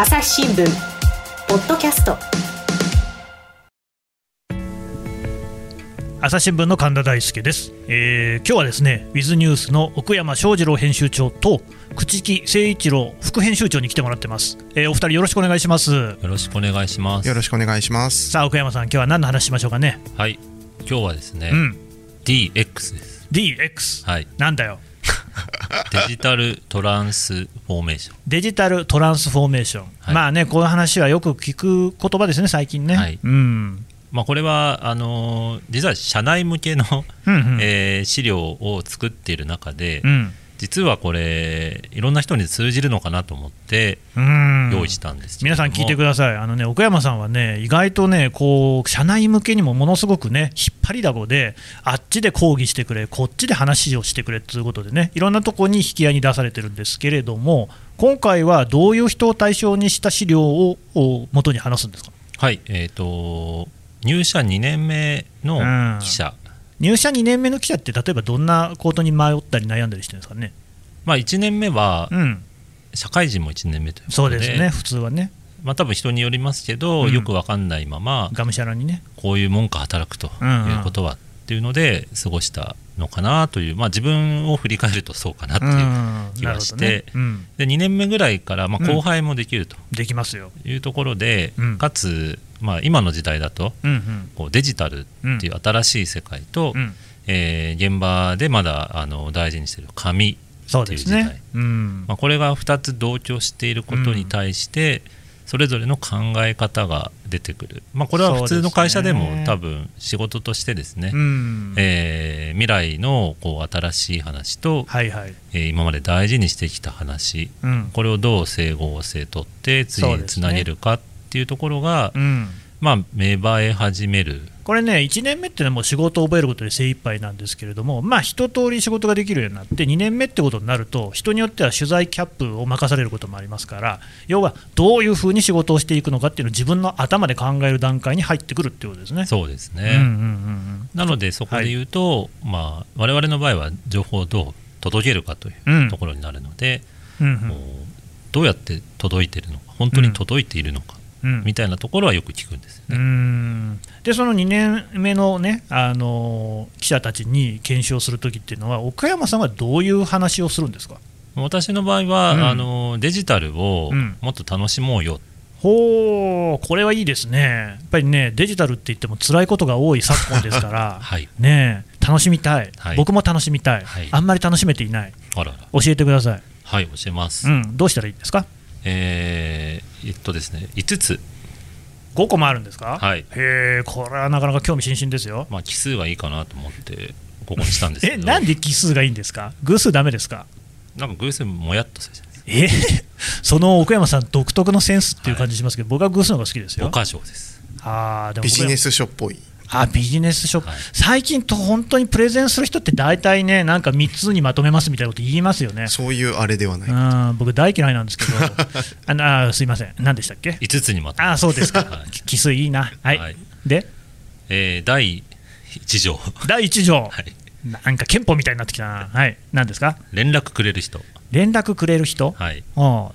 朝日新聞ポッドキャスト朝日新聞の神田大輔です、えー今日はですねウィズニュースの奥山翔二郎編集長と朽木誠一郎副編集長に来てもらってます、えーお二人よろしくお願いしますよろしくお願いします。よろしくお願いします。さあ奥山さん今日は何の話しましょうかねはい。今日はですね、うん DX です。DX はい。なんだよ デジタルトランスフォーメーション。デジタルトランスフォーメーション、はい。まあねこの話はよく聞く言葉ですね最近ね、はい。うん。まあこれはあのー実は社内向けの、うんうん。えー資料を作っている中で、うん実はこれいろんな人に通じるのかなと思ってうん。用意したんです皆さん聞いてください、あのね、奥山さんはね、意外とね、こう社内向けにもものすごくね、引っ張りだこで、あっちで抗議してくれ、こっちで話をしてくれということでね、いろんなところに引き合いに出されてるんですけれども、今回はどういう人を対象にした資料をを元に話すんですか？はい。えっ、と入社2年目の記者、入社2年目の記者って、例えばどんなことに迷ったり悩んだりしてるんですかね？まあ1年目はうん、社会人も1年目ということで、そうですね、普通はね、まあ多分人によりますけど、うんよくわかんないままがむしゃらにね。こういうもんか働くということは、っていうので過ごしたのかなという、まあ、自分を振り返るとそうかなっていう、うん。気がしてね。うん。で2年目ぐらいから、まあ、うん。後輩もできると。できますよ。いうところで、うん。かつ、まあ、今の時代だとうんうん。こうデジタルっていう新しい世界と、うん。えー現場でまだあの大事にしている紙、っていう時ね。うん。まあ、これが2つ同居していることに対して、それぞれの考え方が出てくる、まあ、これは普通の会社でも多分仕事としてですね、うん。えー未来のこう新しい話と、はいはい。えー今まで大事にしてきた話。うん。これをどう整合性とって次につなげるかっていうところが、うん、まあ、芽生え始める。これね、1年目っていうのはもう仕事を覚えることで精一杯なんですけれども、まあ一通り仕事ができるようになって、2年目ってことになると、人によっては取材キャップを任されることもありますから、要はどういうふうに仕事をしていくのかっていうのを自分の頭で考える段階に入ってくるっていうことですね。そうですね、うんうんうんうんなのでそこで言うと、まあ、我々の場合は情報をどう届けるかというん。うところになるので、うんもうどうやって届いてるのか本当に届いているのか、うんみたいなところはよく聞くんですようね。ん。でその2年目の,、ね、あの記者たちに検証するときっていうのは、岡山さんはどういう話をするんですか？私の場合は、うん。あのデジタルをうん。もっと楽しもうよ、ほう、これはいいですね、やっぱりね、デジタルって言っても辛いことが多い昨今ですから、はい。ねえ楽しみたい,、はい。僕も楽しみたい,、はい。あんまり楽しめていない、あらら。教えてください、はい教えます、うん、どうしたらいいですか、えーえっとですね5つ、5個もあるんですか、はい。へえ、これはなかなか興味津々ですよ。まあ、奇数がいいかなと思ってここにしたんですけ え、どなんで奇数がいいんですか、偶数ダメですか？なんか偶数もやっとするじゃないですかえ？その奥山さん独特のセンスっていう感じしますけど、僕は偶数の方が好きですよ。五箇条です。あーでもビジネスス書っぽい。あビジネス書、はい。最近と本当にプレゼンする人って大体ね、なんか3つにまとめますみたいなこと言いますよね。そういうあれではない。うん僕、大嫌いなんですけど、あのあすいません、何でしたっけ？5つにまとめあそうですか、はい。き奇数いいな、はい、はい。で、えー第1条、第1条、はい、なんか憲法みたいになってきたな、はい、何ですか、連絡くれる人、連絡くれる人、はい、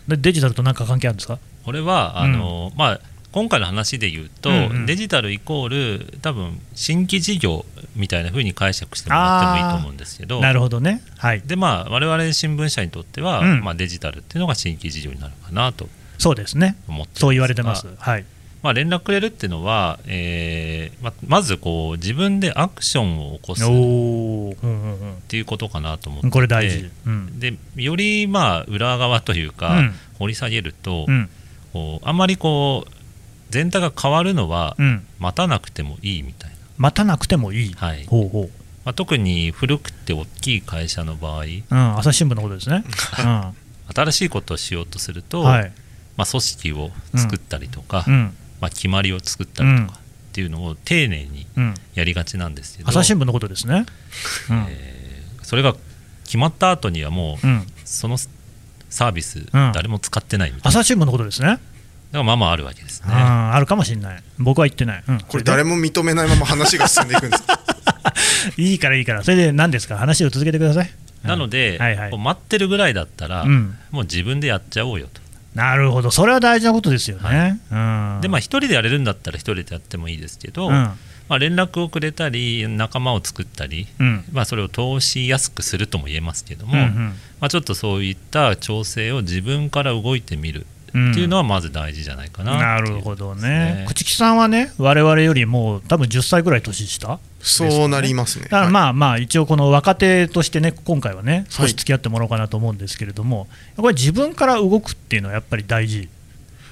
デジタルと何か関係あるんですか？これはあの、まあ、今回の話で言うと、うんうん。デジタルイコール多分新規事業みたいな風に解釈してもらってもいいと思うんですけどなるほどね、はい、でまあ我々新聞社にとっては、うん。まあ、デジタルっていうのが新規事業になるかなとそうですね、そう言われてます、はい、まあ、連絡くれるっていうのは、えーままずこう自分でアクションを起こすっていうことかなと思って。うん、これ大事、うん。でよりまあ裏側というか、うん。掘り下げると、うん。こうあんまりこう全体が変わるのはうん、待たなくてもいいみたいな、待たなくてもいい、はい。ほうほう、まあ、特に古くて大きい会社の場合うん、朝日新聞のことですね、うん。新しいことをしようとすると、はい。まあ、組織を作ったりとか、うん。まあ、決まりを作ったりとかっていうのを丁寧にうん、やりがちなんですけど、朝日新聞のことですね、うん。えーそれが決まった後にはもう、うん、そのサービス、ん。誰も使ってないみたいな。朝日新聞のことですね、だからまあまああるわけですね。ああるかもしれない、僕は言ってない、うん、これ誰も認めないまま話が進んでいくんですか？いいからいいから、それで何ですか、話を続けてください。なので、はいはい。こう待ってるぐらいだったら、うん。もう自分でやっちゃおうよと。なるほど、それは大事なことですよね。うん。でまあ一人でやれるんだったら一人でやってもいいですけど、うん。まあ、連絡をくれたり仲間を作ったり、うん。まあ、それを通しやすくするとも言えますけども、うんうん。まあ、ちょっとそういった調整を自分から動いてみるっていうのはまず大事じゃないかななっていうるほどね。朽木さんはね、我々よりも多分10歳ぐらい年下？そうなりますね。だからはい。まあまあ、一応、この若手としてね、今回はね、少はい。し付き合ってもらおうかなと思うんですけれども、これ、自分から動くっていうのはやっぱり大事。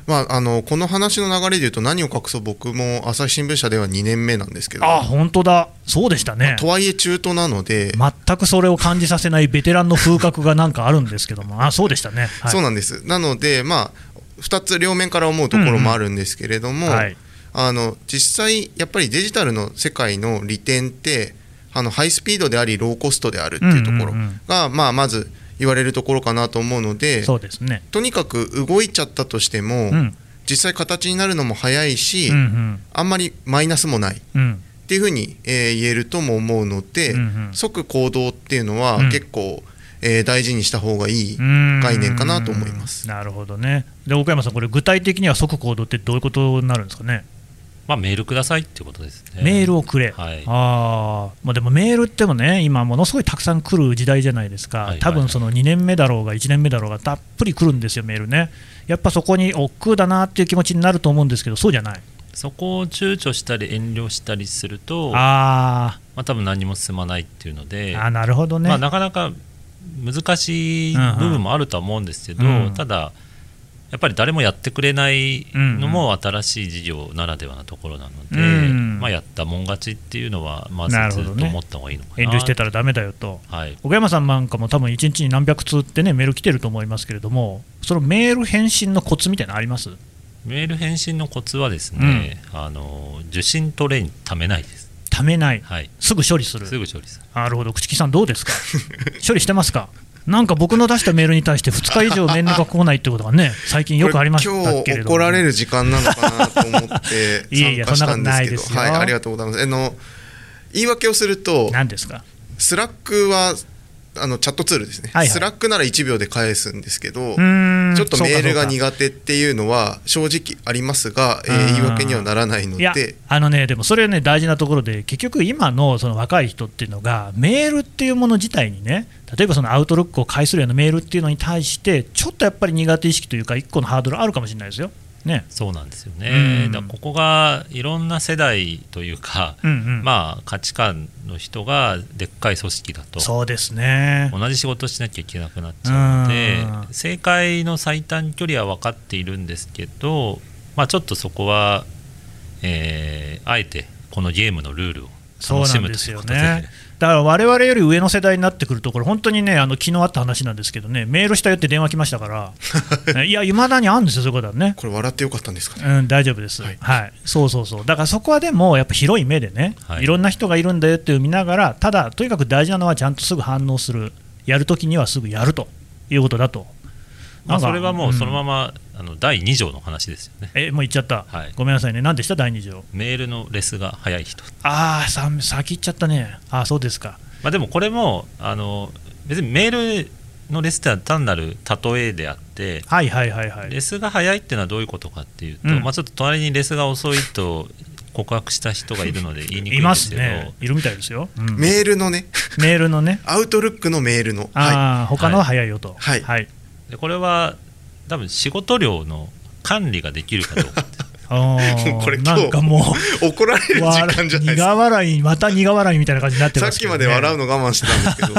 まあ、あのこの話の流れで言うと何を隠そう僕も朝日新聞社では2年目なんですけど。あ本当だ、そうでしたね。とはいえ中途なので、全くそれを感じさせないベテランの風格がなんかあるんですけども、あそうでしたね。はい。そうなんです。なのでまあ2つ両面から思うところもあるんですけれども、はい。あの実際やっぱりデジタルの世界の利点ってあのハイスピードでありローコストであるっていうところうんうんうん。が、まあ、まず言われるところかなと思うのでそうですね。とにかく動いちゃったとしても、うん。実際形になるのも早いし、うんうん。あんまりマイナスもない。っうん。ていうふうに、えー言えるとも思うので、うんうん。即行動っていうのはうん。結構、えー大事にした方がいいうん概念かなと思います。なるほどね。で、岡山さん、これ、具体的には即行動ってどういうことになるんですかね？まあ、メールくださいっていうことですねメールをくれ、はいあーまあ、でもメールってもね、今、ものすごいたくさん来る時代じゃないですか、はいはい多分その2年目だろうが、1年目だろうが、たっぷり来るんですよ、メールね。やっぱそこに億劫だなっていう気持ちになると思うんですけど、そうじゃない？そこを躊躇したり遠慮したりするとあまあ、多分何も進まないっていうのでーあー、なるほどね。まあ、なかなか難しい部分もあるとは思うんですけど、うんうん。ただやっぱり誰もやってくれないのも新しい事業ならではなところなので、うんまあ、やったもん勝ちっていうのはまずずっと思った方がいいのかな。遠慮してたらダメだよと。はい、岡山さんなんかも多分1日に何百通ってね、メール来てると思いますけれども、そのメール返信のコツみたいなのあります？メール返信のコツはですね、あの受信トレイにためないです、ためない、はい、すぐ処理する。すぐ処理する。なるほど、朽木さん、どうですか？処理してますか？なんか僕の出したメールに対して2日以上メールが来ないってことがね、最近よくありました今けれども、日怒られる時間なのかなと思って いやいや参加したんですけど。そんなことないですよ。はい、ありがとうございます。あの言い訳をすると何ですか？スラックはあのチャットツールですね、はいはい。スラックなら1秒で返すんですけどちょっとメールが苦手っていうのは正直ありますが、えーうん。言い訳にはならないのいやであのね、でもそれはね、大事なところで、結局、今のその若い人っていうのが、メールっていうもの自体にね、例えばそのアウトロックを介するようなメールっていうのに対して、ちょっとやっぱり苦手意識というか、一個のハードルあるかもしれないですよ。ね。そうなんですようね、んだここがいろんな世代というか、うんうんまあ、価値観の人がでっかい組織だとそうですね。同じ仕事しなきゃいけなくなっちゃうのでうん正解の最短距離は分かっているんですけど、まあ、ちょっとそこは、えーあえてこのゲームのルールをそうなんですよね。だから我々より上の世代になってくると、これ、本当にね、あの昨日あった話なんですけどね、メールしたよって電話来ましたから、いや、いまだにあるんですよ、そういうことはね。これ笑ってよかったんですかね？うん、大丈夫です、ははい。いそうそうそう、だからそこはでも、やっぱ広い目でね、はい。い、ろんな人がいるんだよっていう見ながら、ただ、とにかく大事なのは、ちゃんとすぐ反応する、やるときにはすぐやるということだと。まあ、それはもうそのまま、ま、あの第2条の話ですよね。えもう言っちゃった、はい。ごめんなさいね、何でした、第2条。メールのレスが早い人、ああ、さ先行っちゃったね、ああ、そうですか。まあ、でもこれもあの別にメールのレスってのは単なる例えであってはいはいはいはい。レスが早いっていうのはどういうことかっていうと、うん。まあ、ちょっと隣にレスが遅いと告白した人がいるので 言いにくいいまんですけど。すね、いるみたいですよ。うん。メールのね。メールのね、アウトルックのメールの。はああ、他のは早いよと。はい。はい。でこれは多分仕事量の管理ができるかどうか これ今日なんかもう、い怒られる時間。じゃないです苦か笑い、また苦笑いみたいな感じになってさっますけど、ね、きまで笑うの我慢してたんですけど。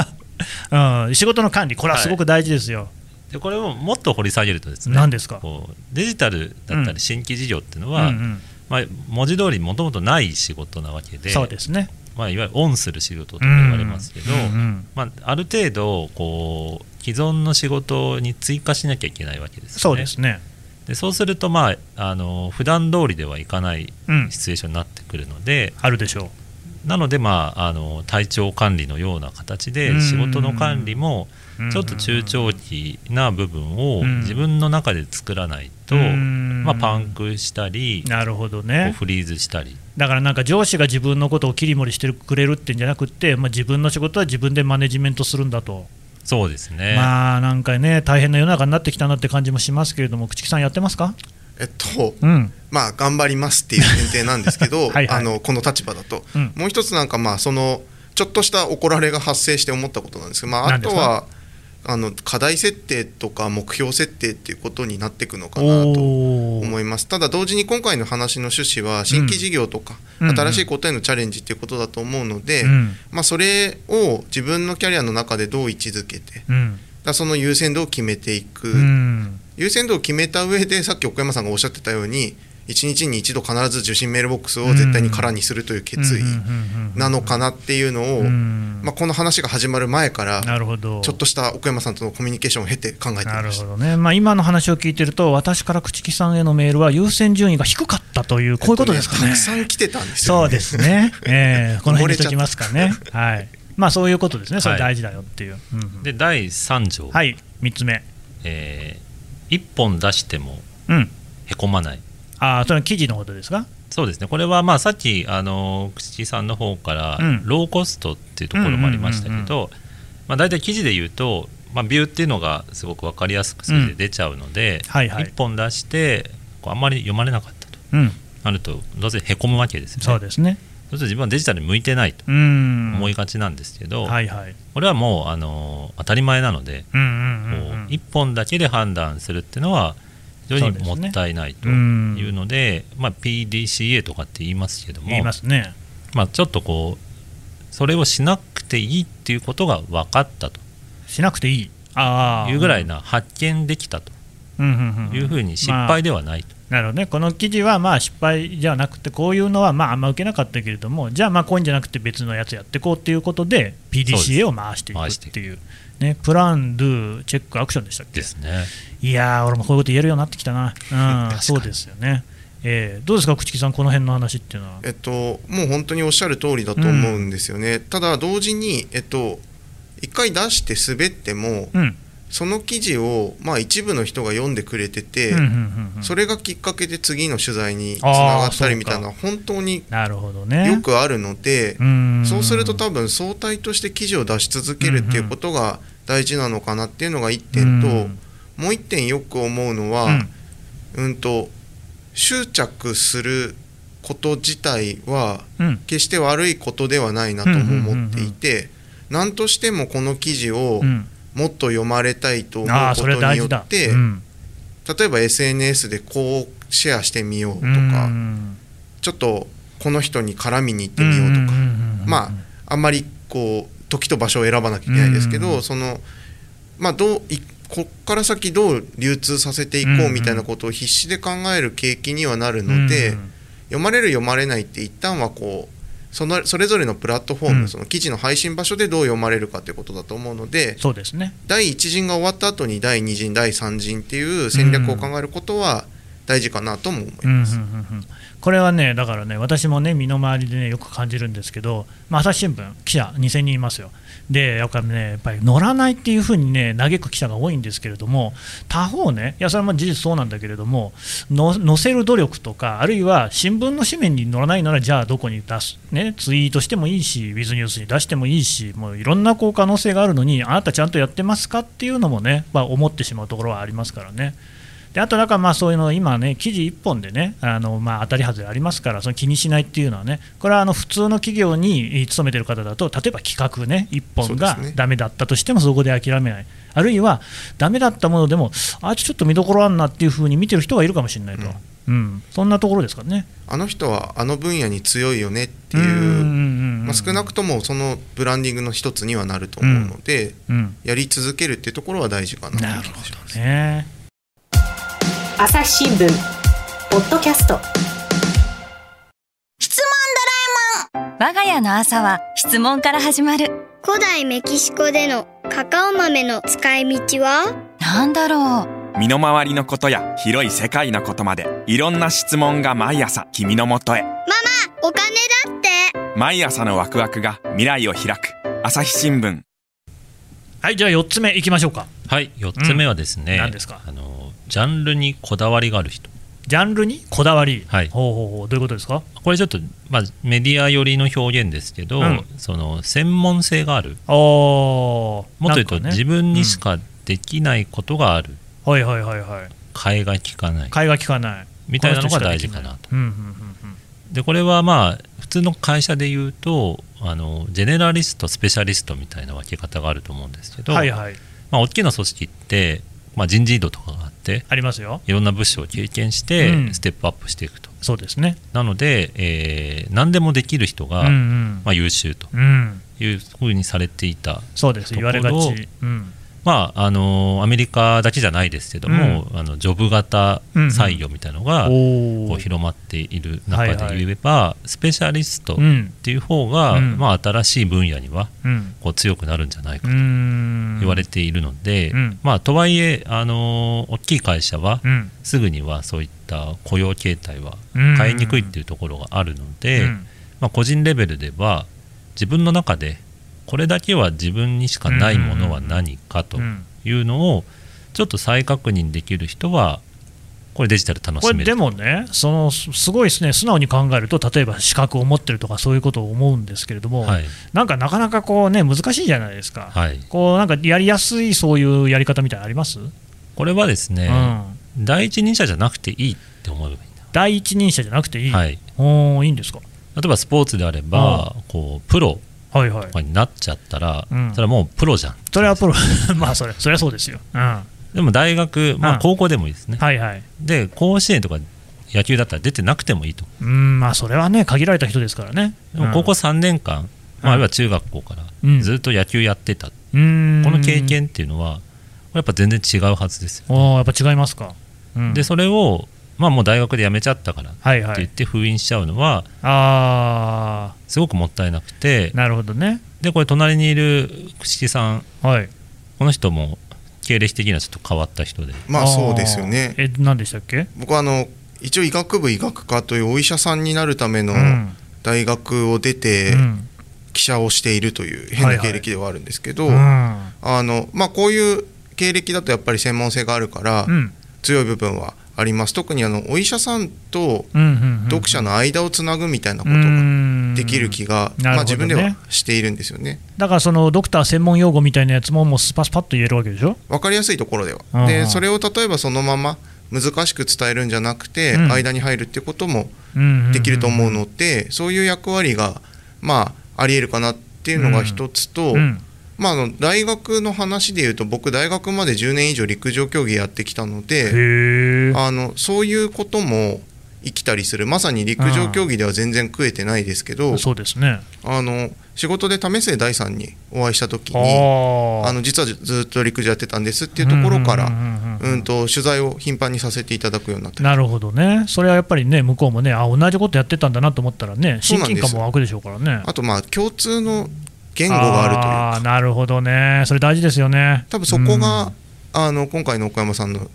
うん、仕事の管理、これはすごく大事ですよ。でこれをもっと掘り下げるとですね何ですか？こうデジタルだったうんり新規事業っていうのうんは、うん。まあ、文字通りもともとない仕事なわけでそうですね。まあ、いわゆるオンする仕事とか言われますけど、うんうん。まあ、ある程度こう既存の仕事に追加しなきゃいけないわけですよね。そうですね。でそうすると、まあ、あの普段通りではいかないうん、シチュエーションになってくるので、あるでしょなので、まあ、あの体調管理のような形うんで仕事の管理もう。ちょっと中長期な部分をうん自分の中で作らないと、うんまあ、パンクしたり、なるほどね。フリーズしたりだからなんか上司が自分のことを切り盛りしてくれるってんじゃなくて、まあ、自分の仕事は自分でマネジメントするんだと。そうですね、まあなんかね、大変な世の中になってきたなって感じもしますけれども、朽木さん、やってますか？えっと、うん、まあ頑張りますっていう前提なんですけど はいはい。あのこの立場だと、うん。もう一つなんかまあそのちょっとした怒られが発生して思ったことなんですけど、まあ、あ何ですか？とはあの課題設定とか目標設定っていうことになっていくのかなと思います。ただ同時に今回の話の趣旨は新規事業とか、新しいことへのチャレンジっていうことだと思うので、うんまあ、それを自分のキャリアの中でどう位置づけてだその優先度を決めていく、うん。優先度を決めた上でさっき奥山さんがおっしゃってたように1日に1度必ず受信メールボックスを絶対に空にするという決意なのかなっていうのを、うん。まあ、この話が始まる前からなるほど。ちょっとした奥山さんとのコミュニケーションを経て考えてみなるました。ほどね、まあ、今の話を聞いてると、私から朽木さんへのメールは優先順位が低かったという、こういうことですかね。たくさん来てたんですよ、そうですね、えーこの辺にしときますかね、はい、まあそういうことですね、それ大事だよっていう。うんうん。で第3条、はい、3つ目、え1本出してもうん、へこまない。ああ、それは記事のことですか、そうですね。これはまあさっきあの口木さんの方から、うん。ローコストっていうところもありましたけど、まあ、大体記事で言うと、まあ、ビューっていうのがすごく分かりやすく数字で出ちゃうので、はいはい。1本出してこうあんまり読まれなかったと。うん、なるとどうせへこむわけですよね。そうですね、そうすると自分はデジタルに向いてないとうん、思いがちなんですけど、はいはい、これはもうあの当たり前なので、うんうんうんうん。こう1本だけで判断するっていうのは非常にもったいないというのでまあ、PDCA とかって言いますけども言いますね、まあ、ちょっとこうそれをしなくていいっていうことが分かったと。しなくていい、ああ、いうぐらいな発見できたと。いうふうに失敗ではないと、なるほどね、この記事はまあ失敗じゃなくて、こういうのはまああんま受けなかったけれども、じゃあ、まあこういうんじゃなくて別のやつやっていこうっていうことで、PDCA すを回していく回していくっていう、ね、プラン、ドゥ、チェック、アクションでしたっけ？ですね。いやー、俺もこういうこと言えるようになってきたな、うん、そうですよね。えーどうですか、朽木さん、この辺の話っていうのは？えっと、もう本当におっしゃる通りだと思うんですよね、ただ同時に、えっと、一回出して滑っても、うん。その記事を、まあ、一部の人が読んでくれてて、うんうんうんうん。それがきっかけで次の取材につながったりみたいなのは本当になるほどね。よくあるので、うん。そうすると多分相対として記事を出し続けるっていうことが大事なのかなっていうのが1点と、うん。もう1点よく思うのは、うん。うん、と執着すること自体はうん。決して悪いことではないなとも思っていて何としてもこの記事をうん。もっと読まれたいと思うことによ。ってうん。例えば SNS でこうシェアしてみようとうかん。ちょっとこの人に絡みに行ってみようとか。まああんまりこう時と場所を選ばなきゃいけないですけど、うん。そのまあどういこっから先どう流通させていこうみたいなことを必死で考える景気にはなるので、うん。読まれる読まれないって一旦はこうそのそれぞれのプラットフォーム、うん。その記事の配信場所でどう読まれるかということだと思うのでそうですね。第1陣が終わった後に第2陣第3陣っていう戦略を考えることは大事かなとも思います。うんうんうんうんこれはね、だからね、私もね、身の回りでね、よく感じるんですけど、まあ、朝日新聞、記者2000人いますよ。で、やっぱりね、やっぱり乗らないっていうふうにね、嘆く記者が多いんですけれども、他方ね、いや、それは事実そうなんだけれども、載せる努力とか、あるいは新聞の紙面に載らないなら、じゃあどこに出す、ね、ツイートしてもいいし、ウィズニュースに出してもいいし、もういろんなこう可能性があるのに、あなたちゃんとやってますかっていうのもね、まあ、思ってしまうところはありますからね。であと、だからまあそういうの、今ね、記事1本でね、あのまあ当たり外れありますから、その気にしないっていうのはね、これはあの普通の企業に勤めてる方だと、例えば企画ね、1本がダメだったとしても、そこで諦めない、あるいはダメだったものでも、あちょっと見どころあんなっていうふうに見てる人がいるかもしれないと、うん。そんなところですからね。あの人はあの分野に強いよねってうんうんいう少なくともそのブランディングの一つにはなると思うので、うん。やり続けるっていうところは大事かなという気がします。ね朝日新聞。ポッドキャスト。我が家の朝は質問から始まる。古代メキシコでのカカオ豆の使い道は？なんだろう。身の回りのことや広い世界のことまでいろんな質問が毎朝君のもとへお金だって。毎朝のワクワクが未来を開く。朝日新聞。はい、じゃあ4つ目いきましょうか。はい4つ目はですね、何ですか？あのジャンルにこだわりがある人。ジャンルにこだわり、はい。ほうほうほう。どういうことですか？これちょっと、まあ、メディア寄りの表現ですけど、うん。その専門性がある。もっと言うと、ね。自分にしかできないことがある、はいはいはいはい。替えが利かない。会話聞かない。みたいなのが大事かなと。うんうんうんでこれはまあ普通の会社で言うとあのジェネラリストスペシャリストみたいな分け方があると思うんですけうんど、はいはい。まあ、大きな組織って、まあ、人事異動とかがあってありますよ。いろんな部署を経験してうん。ステップアップしていくと、そうですね。なので、えー何でもできる人が、うんうん。まあ、優秀とうん。いうふうにされていたそうです。言われがち。うんまああのアメリカだけじゃないですけども、あのジョブ型採用みたいなのが、おこーう広まっている中で言えば、スペシャリストっうん。ていう方が、うん。まあ、新しい分野にはうん。こう強くなるんじゃないかうとん。言われているので、うん。まあ、とはいえ、あの大きい会社はうん。すぐにはそういった雇用形態はうん。変えにくいっていうところがあるので、うん。まあ、個人レベルでは自分の中でこれだけは自分にしかないものは何かとうんいうのをちょっと再確認できる人はこれデジタル楽これでしめるもね、そのすすごいですね、素直に考えると、例えば資格を持ってるとか、そういうことを思うんですけれども、はい。なんかなかなかこう、ね、難しいじゃないですか、はい、こうなんかやりやすいそういうやり方みたいなのあります、これはですね、うん、第一人者じゃなくていいって思えばいいん第一人者じゃなくていい、だ、はい、おーいいんですか、例えばスポーツであれば、こうプロはいはい。になっちゃったら、うん。それはもうプロじゃん。それはプロ、まあそれ、それはそうですよ、うん、はでも大学、まあ、うん高校でもいいですね、いはい、で甲子園とか野球だったら出てなくてもいいと、うん、まあそれはね、限られた人ですからね、でも高校3年間、まあ、あるいは中学校からうん。ずっと野球やってた、うん、この経験っていうのは、やっぱ全然違うはずですよ、おーやっぱ違いますか。うん。でそれを、まあ、もう大学で辞めちゃったからって言って封印しちゃうのは、あすごくもったいなくて。ー、なるほどね、でこれ、隣にいる串木さん、はい、この人も経歴的にはちょっと変わった人で、まあそうですよね。え、何でしたっけ？僕はあの一応医学部医学科というお医者さんになるためのうん。大学を出てうん。記者をしているという変な経歴ではあるんですけど、うん。あのまあ、こういう経歴だとやっぱり専門性があるからうん。強い部分はあります。特にあのお医者さんとうんうん読者の間をつなぐみたいなことができる気が、まあ、自分ではしているんですよね。だからそのドクター専門用語みたいなやつももうスパスパッと言えるわけでしょ？分かりやすいところでは。でそれを例えばそのまま難しく伝えるんじゃなくて、うん。間に入るっていうこともでできると思うので、そういう役割がまあありえるかなっていうのが一つと、うんまあ、あの大学の話でいうと僕大学まで10年以上陸上競技やってきたのであのそういうことも生きたりする。まさに陸上競技では全然食えてないですけどそうですね。あの仕事で為末大さんにお会いした時にああの実はずっと陸上やってたんですっていうところから取材を頻繁にさせていただくようになった。りなるほどね。それはやっぱりね向こうもねあ同じことやってたんだなと思ったらね親近感も湧くでしょうからね。あとまあ共通の言語があるというか。なるほどね。それ大事ですよね。多分そこが、あの今回の岡山さんの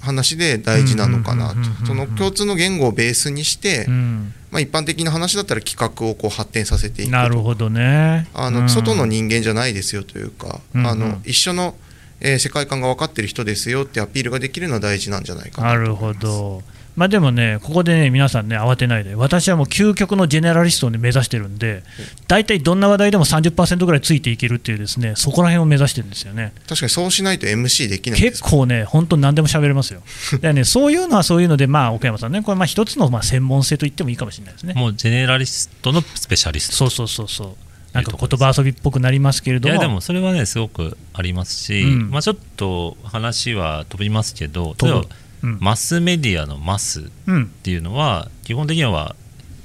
話で大事なのかなと。うんうんうんうんうんその共通の言語をベースにして、うん。まあ、一般的な話だったら企画をこう発展させていくと。なるほどね。あの、うん。外の人間じゃないですよというか、うんうん。あの一緒の、えー世界観が分かってる人ですよってアピールができるのは大事なんじゃないかななるほど。まあ、でもね、ここでね、皆さんね、慌てないで、私はもう究極のジェネラリストを、ね、目指してるんで、大体どんな話題でも30%ぐらいついていけるっていう、ですねそこら辺を目指してるんですよね。確かにそうしないと MC できないです結構ね、本当に何でも喋れますよ。でね、そういうのはそういうので、まあ、奥山さんね、これ、まあ一つのまあ専門性と言ってもいいかもしれないですね。もうジェネラリストのスペシャリストそうそうそうそう。なんか言葉遊びっぽくなりますけれども、いやでもそれはねすごくありますし、うんまあ、ちょっと話は飛びますけど飛ぶ例えばうんマスメディアのマスっうん、ていうのは基本的には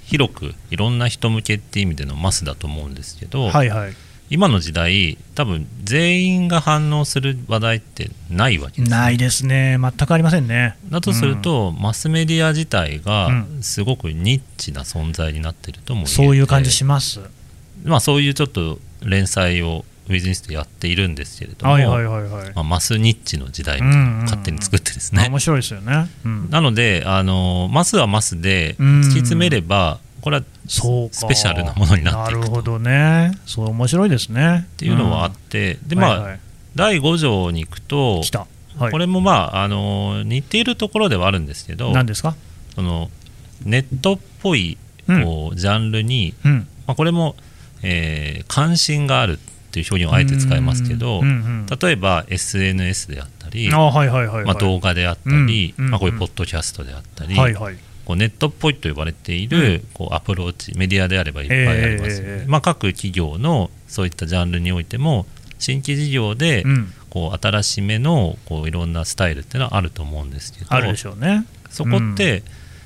広くいろんな人向けっていう意味でのマスだと思うんですけど、はいはい。今の時代多分全員が反応する話題ってないわけですないですね、全くありませんね。だとすると、マスメディア自体がうんすごくニッチな存在になってるとも言えてそういう感じします。まあ、そういうちょっと連載をウィズニスでやっているんですけれども、はいはいはいはい。まあ、マスニッチの時代みたいなのを勝手に作ってですね、あ面白いですよね。うん、なのであのマスはマスでうん。突き詰めればこれはそうか。スペシャルなものになっていくと。なるほどね。そう面白いですね。っっていうのはあって、でまあ、はいはい、第5条に行くと。はい。これもまああの似ているところではあるんですけど何ですか？そのネットっぽいこうジャンルに、うん。まあ、これも、えー関心があるっていう表現をあえて使いますけど、うんうん例えば SNS であったり、あはいはいはいはい、まあ、動画であったり、うんうんまあ、こういうポッドキャストであったり、はいはい。こうネットっぽいと呼ばれている、こうアプローチメディアであればいっぱいありますよね、ええまあ、各企業のそういったジャンルにおいても新規事業でうん。こう新しめのこういろんなスタイルっていうのはあると思うんですけどあるでしょうね。そこって、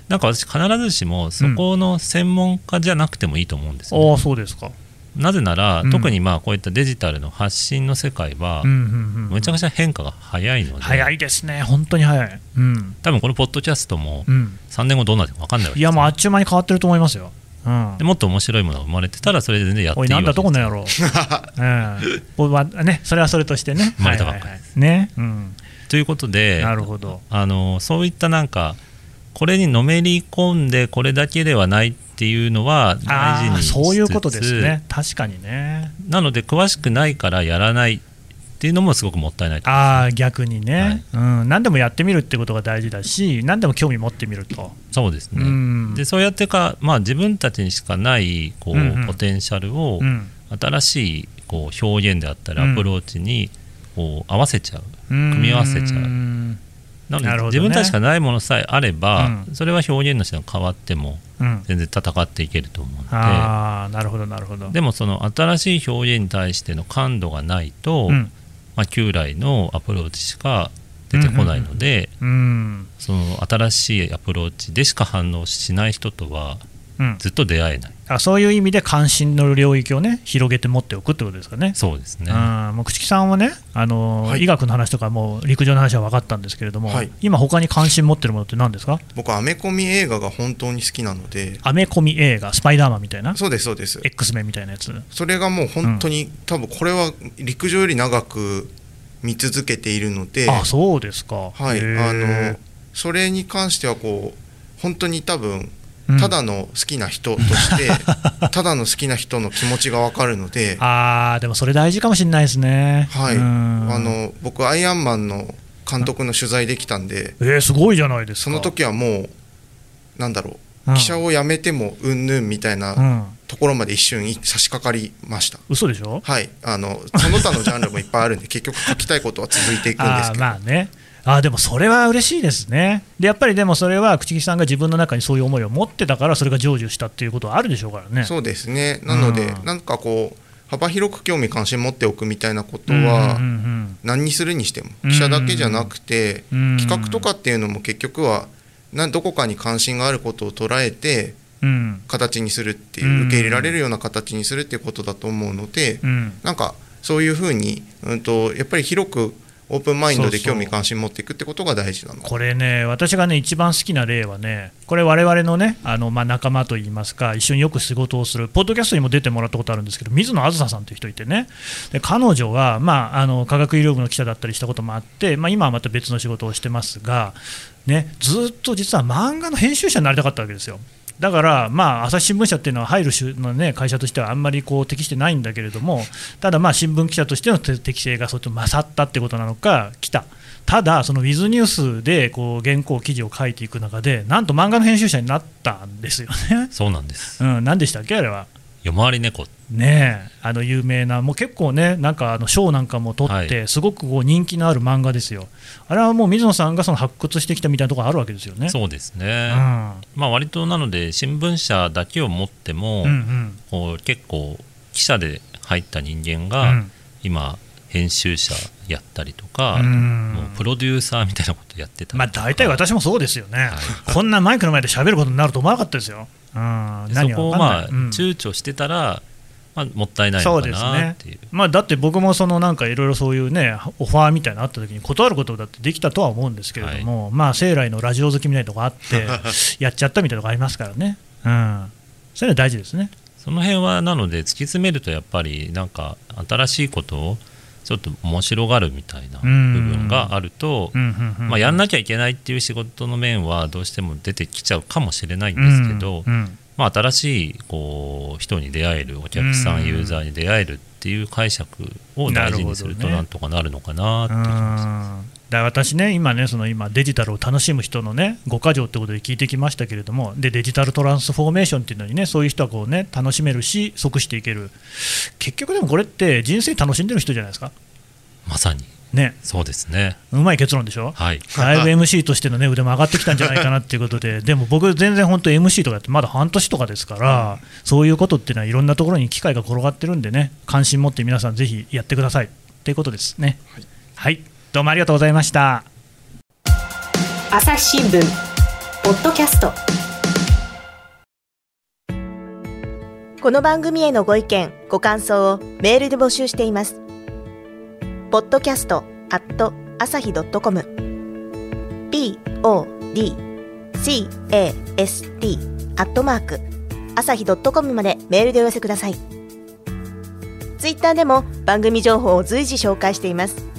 なんか私必ずしもそこの専門家じゃなくてもいいと思うんですよね、ああそうですかなぜなら、うん。特にまあこういったデジタルの発信の世界は、むちゃくちゃ変化が早いので早いですね。本当に早い。うん。多分このポッドキャストもうん。3年後どうなってるか分かんないわけですよ。いやもうあっちゅう間に変わってると思いますよ。うん。でもっと面白いものが生まれてたらそれで全然やっていいなんだとこのです野郎。うん。僕はねそれはそれとしてね。生まれたばっかりはいはいはい。ね。うん。ということでなるほど。あのそういったなんかこれにのめり込んでこれだけではないっていうのは大事にしつつ。そういうことですね。確かにね。なので詳しくないからやらないっていうのもすごくもったいないとああ逆にね、うん、何でもやってみるってことが大事だし何でも興味持ってみると、そうですね、うん。でそうやってか、まあ、自分たちにしかないこう、うんうん。ポテンシャルをうん。新しいこう表現であったりうん。アプローチにこう合わせちゃう、組み合わせちゃう。うんなのでなるほどね。自分たちしかないものさえあれば、うん。それは表現の手段変わってもうん。全然戦っていけると思うので。ああなるほどなるほど。でもその新しい表現に対しての感度がないと、うん。まあ、旧来のアプローチしか出てこないので、うん。その新しいアプローチでしか反応しない人とはうんずっと出会えない、あそういう意味で関心の領域をね広げて持っておくってことですかね。そうですね、うん。もう朽木さんはね、あのーはい。医学の話とかもう陸上の話は分かったんですけれども、はい。今他に関心持ってるものって何ですか？僕アメコミ映画が本当に好きなので。アメコミ映画スパイダーマンみたいな？そうですそうです。X メンみたいなやつ？それがもう本当に、多分これは陸上より長く見続けているので。あそうですか。はい。あのそれに関してはこう本当に多分うんただの好きな人として、ただの好きな人の気持ちが分かるので、あーでもそれ大事かもしれないですね。はい、うん。あの僕アイアンマンの監督の取材できたんでえー、すごいじゃないですか。その時はもうなんだろううん。記者を辞めてもうんぬんみたいなうん。ところまで一瞬差し掛かりました。嘘でしょ？はい、あのその他のジャンルもいっぱいあるんで結局書きたいことは続いていくんですけど、まあねあーでもそれは嬉しいですね。でやっぱりでもそれは朽木さんが自分の中にそういう思いを持ってたからそれが成就したっていうことはあるでしょうからね。そうですね。なので、うん。なんかこう幅広く興味関心持っておくみたいなことうんは何にするにしてもうん記者だけじゃなくてうん企画とかっていうのも結局はどこかに関心があることを捉えてうん。形にするってうん。いう受け入れられるような形にするっていうことだと思うのでうん。なんかそういうふうに、うん、とやっぱり広くオープンマインドで興味関心持っていくってことが大事なの。これね、私がね、一番好きな例はね、これ、我々のね、あのまあ、仲間といいますか、一緒によく仕事をする、ポッドキャストにも出てもらったことあるんですけど、水野あずささんという人いてね、で彼女が、まあ、あの科学医療部の記者だったりしたこともあって、まあ、今はまた別の仕事をしてますが、ね、ずっと実は漫画の編集者になりたかったわけですよ。だから、まあ、朝日新聞社っていうのは入る種の、ね、会社としてはあんまりこう適してないんだけれども、ただ、まあ新聞記者としての適性がそっちに勝ったってことなのか、来た、ただ、そのウィズニュースでこう原稿、記事を書いていく中で、なんと漫画の編集者になったんですよね。そうなんですうん、何でしたっけ、あれは。夜回り猫。ねえ、あの有名な、もう結構ね、なんかあの賞なんかも取って、はすごくこう人気のある漫画ですよ。あれはもう水野さんがその発掘してきたみたいなところあるわけですよね。そうですうね、ん。まあ割となので新聞社だけを持っても、うんうん。こう結構記者で入った人間うがん。今編集者やったりとか、うん。もうプロデューサーみたいなことやってたまあ、大体私もそうですよね、こんなマイクの前で喋ることになると思わなかったですよ。うん、でそ何こをまあ躊躇してたら、まあ、もったいないのかそうですね。なっていうまあ、だって僕もそのなんかいろいろそういうねオファーみたいなのあった時に断ることだってできたとは思うんですけれども、まあ生来のラジオ好きみたいなとこあって やっちゃったみたいなとこありますからね、うん、そういうのは大事ですね。その辺はなので突き詰めるとやっぱりなんか新しいことをちょっと面白がるみたいな部分があると、まあ、やんなきゃいけないっていう仕事の面はどうしても出てきちゃうかもしれないんですけど、まあ、新しいこう人に出会えるお客さうん。ん、ユーザーに出会えるっていう解釈を大事にするとなんとかなるのかなって気がします。だ私ね、今ね、その今、デジタルを楽しむ人のね、5か条ってことで聞いてきましたけれども、でデジタルトランスフォーメーションっていうのにね、そういう人はこう、ね、楽しめるし、即していける、結局でもこれって人生楽しんでる人じゃないですか。まさに。ね、そうですね。うまい結論でしょ、はい。だいぶ MC としての、ね、腕も上がってきたんじゃないかなっていうことで、でも僕、全然本当、MC とかやってまだ半年とかですから、そういうことっていうのは、いろんなところに機会が転がってるんでね、関心持って皆さん、ぜひやってくださいっていうことですね。はい、どうもありがとうございました。朝日新聞ポッドキャストこの番組へのご意見、ご感想をメールで募集しています。ポッドキャストアット朝日ドットコム p o d c a s t アットマーク朝日ドットコムまでメールでお寄せください。ツイッターでも番組情報を随時紹介しています。